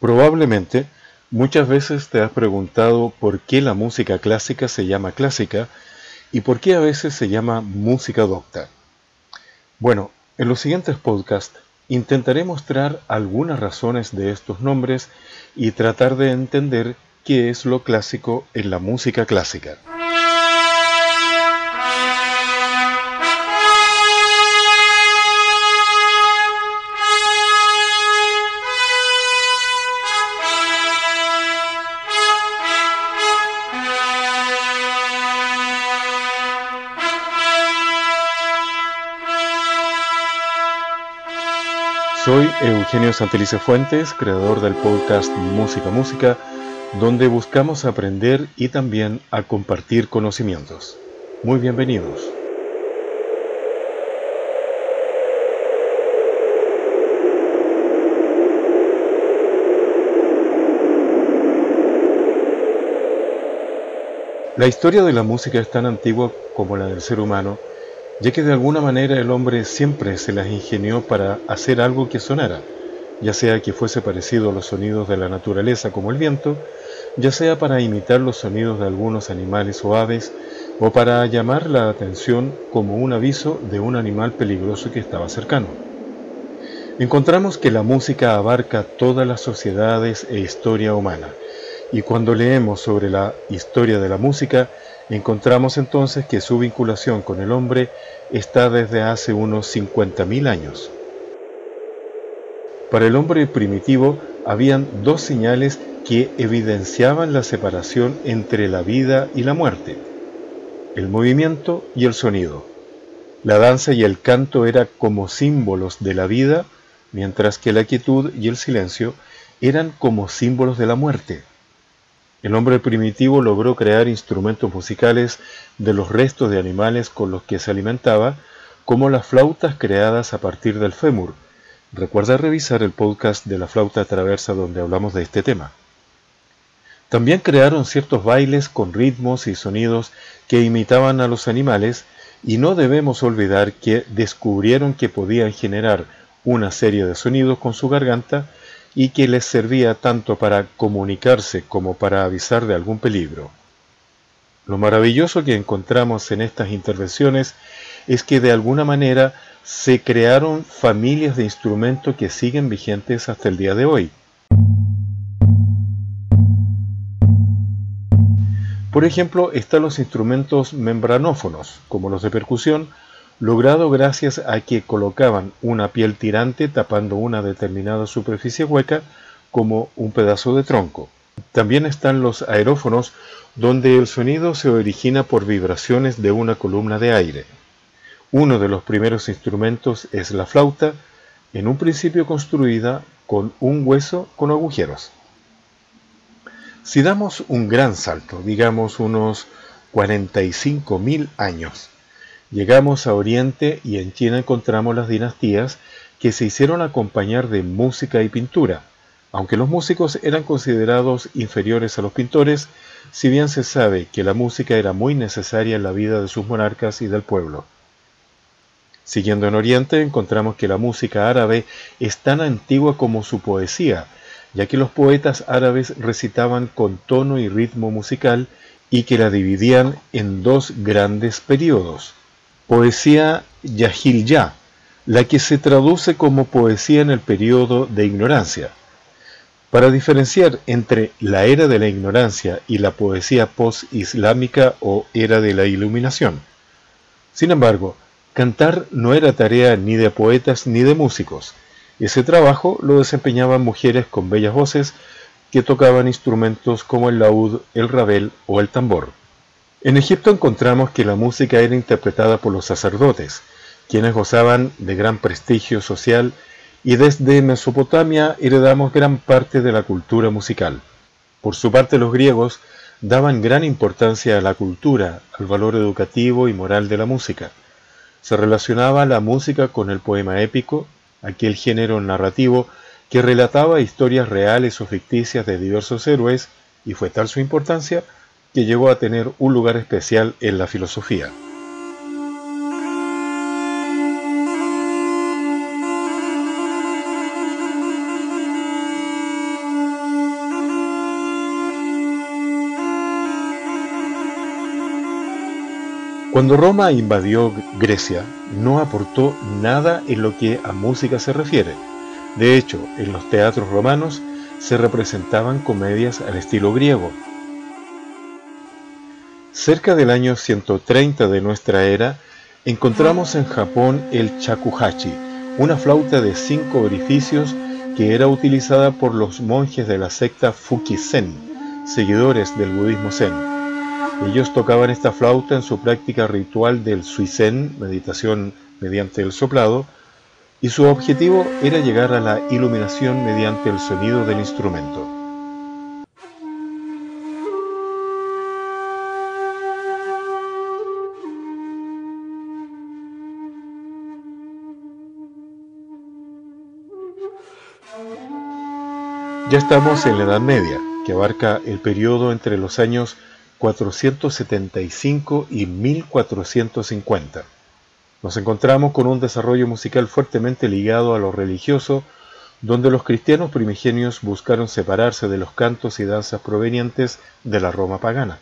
Probablemente muchas veces te has preguntado por qué la música clásica se llama clásica y por qué a veces se llama música docta. Bueno, en los siguientes podcasts intentaré mostrar algunas razones de estos nombres y tratar de entender qué es lo clásico en la música clásica. Soy Eugenio Santelice Fuentes, creador del podcast Música Música, donde buscamos aprender y también a compartir conocimientos. Muy bienvenidos. La historia de la música es tan antigua como la del ser humano ya que de alguna manera el hombre siempre se las ingenió para hacer algo que sonara, ya sea que fuese parecido a los sonidos de la naturaleza como el viento, ya sea para imitar los sonidos de algunos animales o aves, o para llamar la atención como un aviso de un animal peligroso que estaba cercano. Encontramos que la música abarca todas las sociedades e historia humana, y cuando leemos sobre la historia de la música, Encontramos entonces que su vinculación con el hombre está desde hace unos 50.000 años. Para el hombre primitivo habían dos señales que evidenciaban la separación entre la vida y la muerte, el movimiento y el sonido. La danza y el canto eran como símbolos de la vida, mientras que la quietud y el silencio eran como símbolos de la muerte. El hombre primitivo logró crear instrumentos musicales de los restos de animales con los que se alimentaba, como las flautas creadas a partir del fémur. Recuerda revisar el podcast de la flauta traversa donde hablamos de este tema. También crearon ciertos bailes con ritmos y sonidos que imitaban a los animales y no debemos olvidar que descubrieron que podían generar una serie de sonidos con su garganta y que les servía tanto para comunicarse como para avisar de algún peligro. Lo maravilloso que encontramos en estas intervenciones es que de alguna manera se crearon familias de instrumentos que siguen vigentes hasta el día de hoy. Por ejemplo, están los instrumentos membranófonos, como los de percusión, logrado gracias a que colocaban una piel tirante tapando una determinada superficie hueca como un pedazo de tronco. También están los aerófonos donde el sonido se origina por vibraciones de una columna de aire. Uno de los primeros instrumentos es la flauta, en un principio construida con un hueso con agujeros. Si damos un gran salto, digamos unos 45.000 años, Llegamos a Oriente y en China encontramos las dinastías que se hicieron acompañar de música y pintura. Aunque los músicos eran considerados inferiores a los pintores, si bien se sabe que la música era muy necesaria en la vida de sus monarcas y del pueblo. Siguiendo en Oriente, encontramos que la música árabe es tan antigua como su poesía, ya que los poetas árabes recitaban con tono y ritmo musical y que la dividían en dos grandes periodos, poesía Yahil la que se traduce como poesía en el periodo de ignorancia. Para diferenciar entre la era de la ignorancia y la poesía post-islámica o era de la iluminación. Sin embargo, cantar no era tarea ni de poetas ni de músicos. Ese trabajo lo desempeñaban mujeres con bellas voces que tocaban instrumentos como el laúd, el rabel o el tambor. En Egipto encontramos que la música era interpretada por los sacerdotes, quienes gozaban de gran prestigio social y desde Mesopotamia heredamos gran parte de la cultura musical. Por su parte los griegos daban gran importancia a la cultura, al valor educativo y moral de la música. Se relacionaba la música con el poema épico, aquel género narrativo que relataba historias reales o ficticias de diversos héroes, y fue tal su importancia que llegó a tener un lugar especial en la filosofía. Cuando Roma invadió Grecia, no aportó nada en lo que a música se refiere. De hecho, en los teatros romanos se representaban comedias al estilo griego, Cerca del año 130 de nuestra era, encontramos en Japón el shakuhachi, una flauta de cinco orificios que era utilizada por los monjes de la secta Fuki-Zen, seguidores del budismo Zen. Ellos tocaban esta flauta en su práctica ritual del suizen, meditación mediante el soplado, y su objetivo era llegar a la iluminación mediante el sonido del instrumento. Ya estamos en la Edad Media, que abarca el periodo entre los años 475 y 1450. Nos encontramos con un desarrollo musical fuertemente ligado a lo religioso, donde los cristianos primigenios buscaron separarse de los cantos y danzas provenientes de la Roma pagana.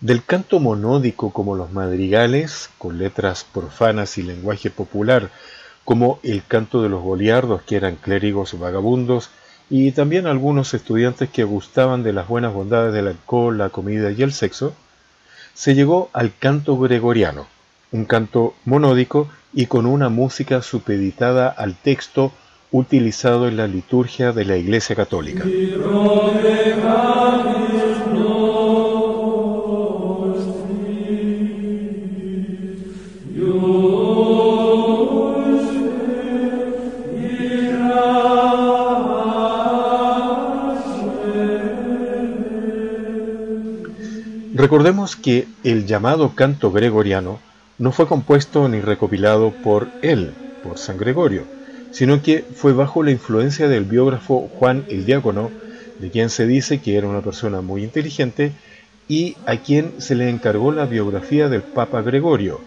Del canto monódico como los madrigales, con letras profanas y lenguaje popular, como el canto de los goliardos, que eran clérigos vagabundos, y también algunos estudiantes que gustaban de las buenas bondades del alcohol, la comida y el sexo, se llegó al canto gregoriano, un canto monódico y con una música supeditada al texto utilizado en la liturgia de la Iglesia Católica. Recordemos que el llamado canto gregoriano no fue compuesto ni recopilado por él, por San Gregorio, sino que fue bajo la influencia del biógrafo Juan el Diácono, de quien se dice que era una persona muy inteligente y a quien se le encargó la biografía del Papa Gregorio,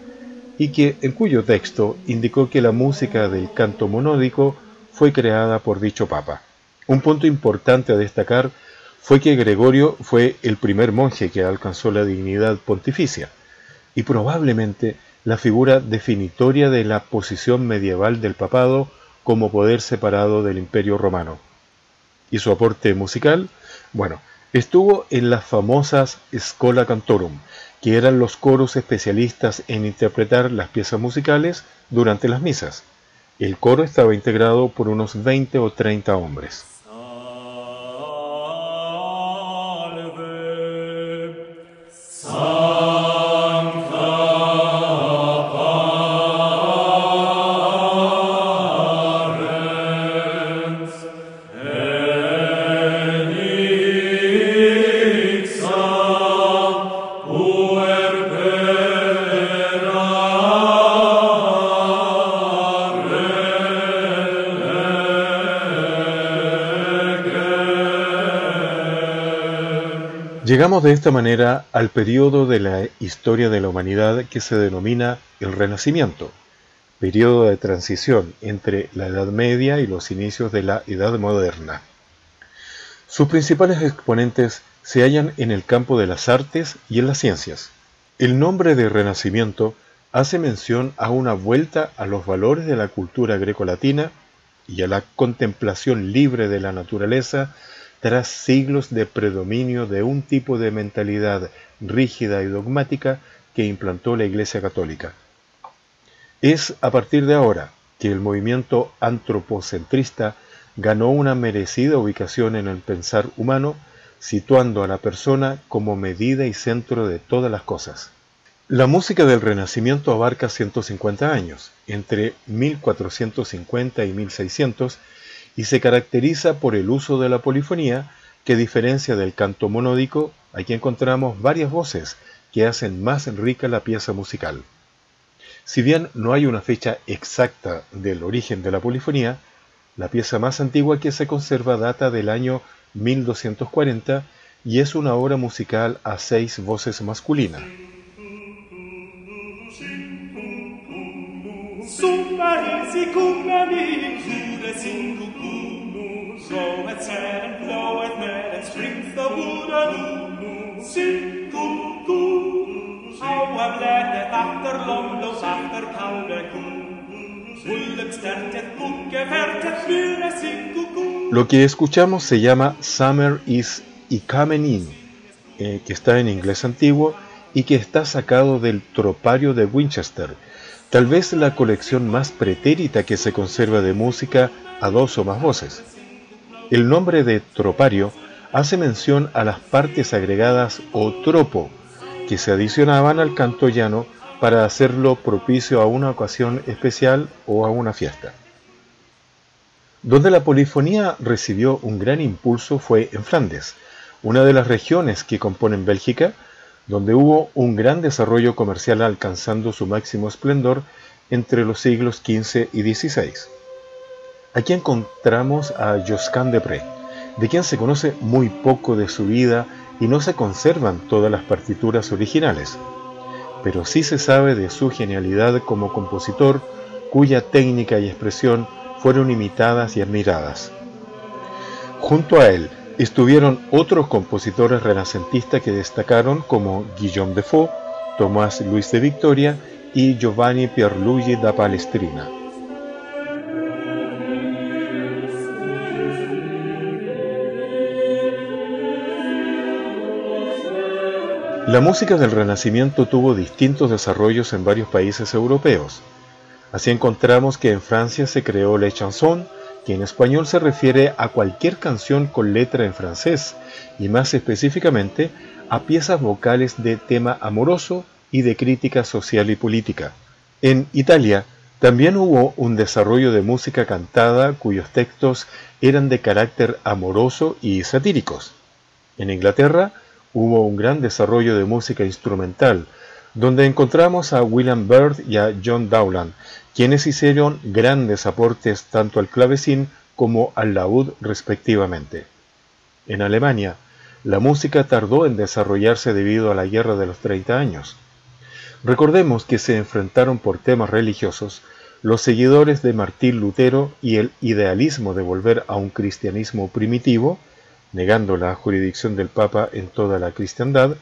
y que en cuyo texto indicó que la música del canto monódico fue creada por dicho Papa. Un punto importante a destacar fue que Gregorio fue el primer monje que alcanzó la dignidad pontificia y probablemente la figura definitoria de la posición medieval del papado como poder separado del imperio romano. ¿Y su aporte musical? Bueno, estuvo en las famosas Schola Cantorum, que eran los coros especialistas en interpretar las piezas musicales durante las misas. El coro estaba integrado por unos 20 o 30 hombres. De esta manera al periodo de la historia de la humanidad que se denomina el Renacimiento, periodo de transición entre la Edad Media y los inicios de la Edad Moderna. Sus principales exponentes se hallan en el campo de las artes y en las ciencias. El nombre de Renacimiento hace mención a una vuelta a los valores de la cultura grecolatina y a la contemplación libre de la naturaleza tras siglos de predominio de un tipo de mentalidad rígida y dogmática que implantó la Iglesia Católica. Es a partir de ahora que el movimiento antropocentrista ganó una merecida ubicación en el pensar humano, situando a la persona como medida y centro de todas las cosas. La música del Renacimiento abarca 150 años, entre 1450 y 1600, y se caracteriza por el uso de la polifonía, que diferencia del canto monódico, aquí encontramos varias voces que hacen más rica la pieza musical. Si bien no hay una fecha exacta del origen de la polifonía, la pieza más antigua que se conserva data del año 1240 y es una obra musical a seis voces masculinas. Lo que escuchamos se llama Summer is Coming In, eh, que está en inglés antiguo y que está sacado del tropario de Winchester, tal vez la colección más pretérita que se conserva de música a dos o más voces. El nombre de tropario hace mención a las partes agregadas o tropo, que se adicionaban al canto llano para hacerlo propicio a una ocasión especial o a una fiesta. Donde la polifonía recibió un gran impulso fue en Flandes, una de las regiones que componen Bélgica, donde hubo un gran desarrollo comercial alcanzando su máximo esplendor entre los siglos XV y XVI. Aquí encontramos a Josquin de Pré, de quien se conoce muy poco de su vida y no se conservan todas las partituras originales, pero sí se sabe de su genialidad como compositor, cuya técnica y expresión fueron imitadas y admiradas. Junto a él estuvieron otros compositores renacentistas que destacaron como Guillaume Defoe, Tomás Luis de Victoria y Giovanni Pierluigi da Palestrina. La música del Renacimiento tuvo distintos desarrollos en varios países europeos. Así encontramos que en Francia se creó la chanson, en español se refiere a cualquier canción con letra en francés, y más específicamente a piezas vocales de tema amoroso y de crítica social y política. En Italia también hubo un desarrollo de música cantada cuyos textos eran de carácter amoroso y satíricos. En Inglaterra hubo un gran desarrollo de música instrumental, donde encontramos a William Byrd y a John Dowland, quienes hicieron grandes aportes tanto al clavecín como al laúd respectivamente. En Alemania, la música tardó en desarrollarse debido a la Guerra de los 30 años. Recordemos que se enfrentaron por temas religiosos los seguidores de Martín Lutero y el idealismo de volver a un cristianismo primitivo, negando la jurisdicción del Papa en toda la cristiandad,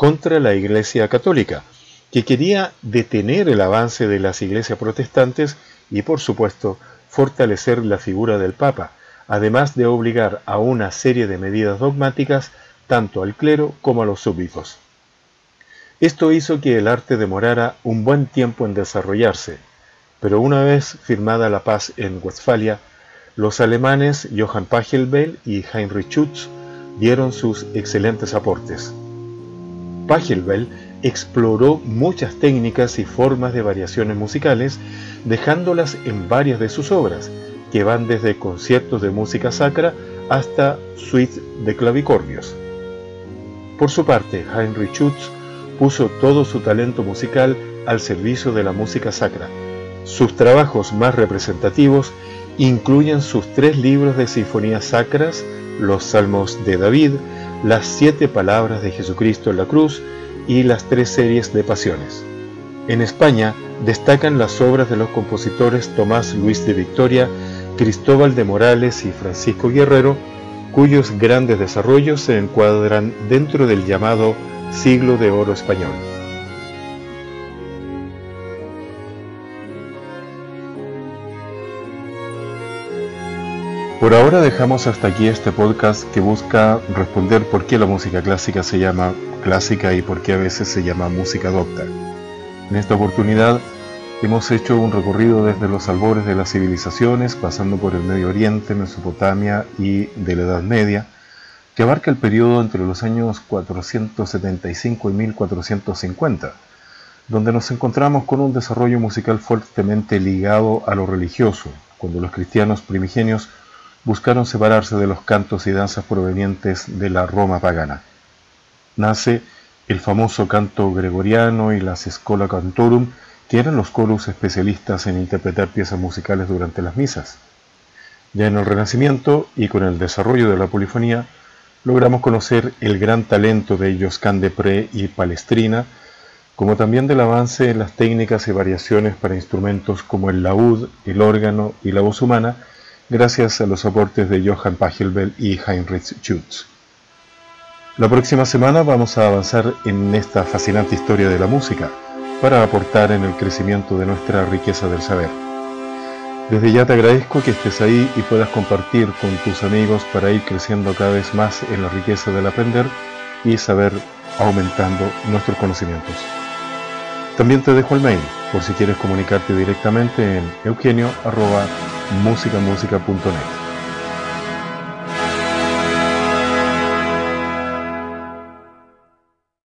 contra la Iglesia Católica, que quería detener el avance de las iglesias protestantes y, por supuesto, fortalecer la figura del Papa, además de obligar a una serie de medidas dogmáticas tanto al clero como a los súbditos. Esto hizo que el arte demorara un buen tiempo en desarrollarse, pero una vez firmada la paz en Westfalia, los alemanes Johann Pachelbel y Heinrich Schütz dieron sus excelentes aportes. Pachelbel exploró muchas técnicas y formas de variaciones musicales, dejándolas en varias de sus obras, que van desde conciertos de música sacra hasta suites de clavicordios. Por su parte, Heinrich Schütz puso todo su talento musical al servicio de la música sacra. Sus trabajos más representativos incluyen sus tres libros de sinfonías sacras, los Salmos de David, las siete palabras de Jesucristo en la cruz y las tres series de pasiones. En España destacan las obras de los compositores Tomás Luis de Victoria, Cristóbal de Morales y Francisco Guerrero, cuyos grandes desarrollos se encuadran dentro del llamado siglo de oro español. Por ahora dejamos hasta aquí este podcast que busca responder por qué la música clásica se llama clásica y por qué a veces se llama música docta. En esta oportunidad hemos hecho un recorrido desde los albores de las civilizaciones, pasando por el Medio Oriente, Mesopotamia y de la Edad Media, que abarca el periodo entre los años 475 y 1450, donde nos encontramos con un desarrollo musical fuertemente ligado a lo religioso, cuando los cristianos primigenios buscaron separarse de los cantos y danzas provenientes de la Roma pagana. Nace el famoso canto gregoriano y las Schola Cantorum, que eran los coros especialistas en interpretar piezas musicales durante las misas. Ya en el Renacimiento y con el desarrollo de la polifonía, logramos conocer el gran talento de Josquin de y Palestrina, como también del avance en las técnicas y variaciones para instrumentos como el laúd, el órgano y la voz humana, gracias a los aportes de Johann Pachelbel y Heinrich Schütz. La próxima semana vamos a avanzar en esta fascinante historia de la música para aportar en el crecimiento de nuestra riqueza del saber. Desde ya te agradezco que estés ahí y puedas compartir con tus amigos para ir creciendo cada vez más en la riqueza del aprender y saber aumentando nuestros conocimientos. También te dejo el mail por si quieres comunicarte directamente en eugenio.musicamusica.net.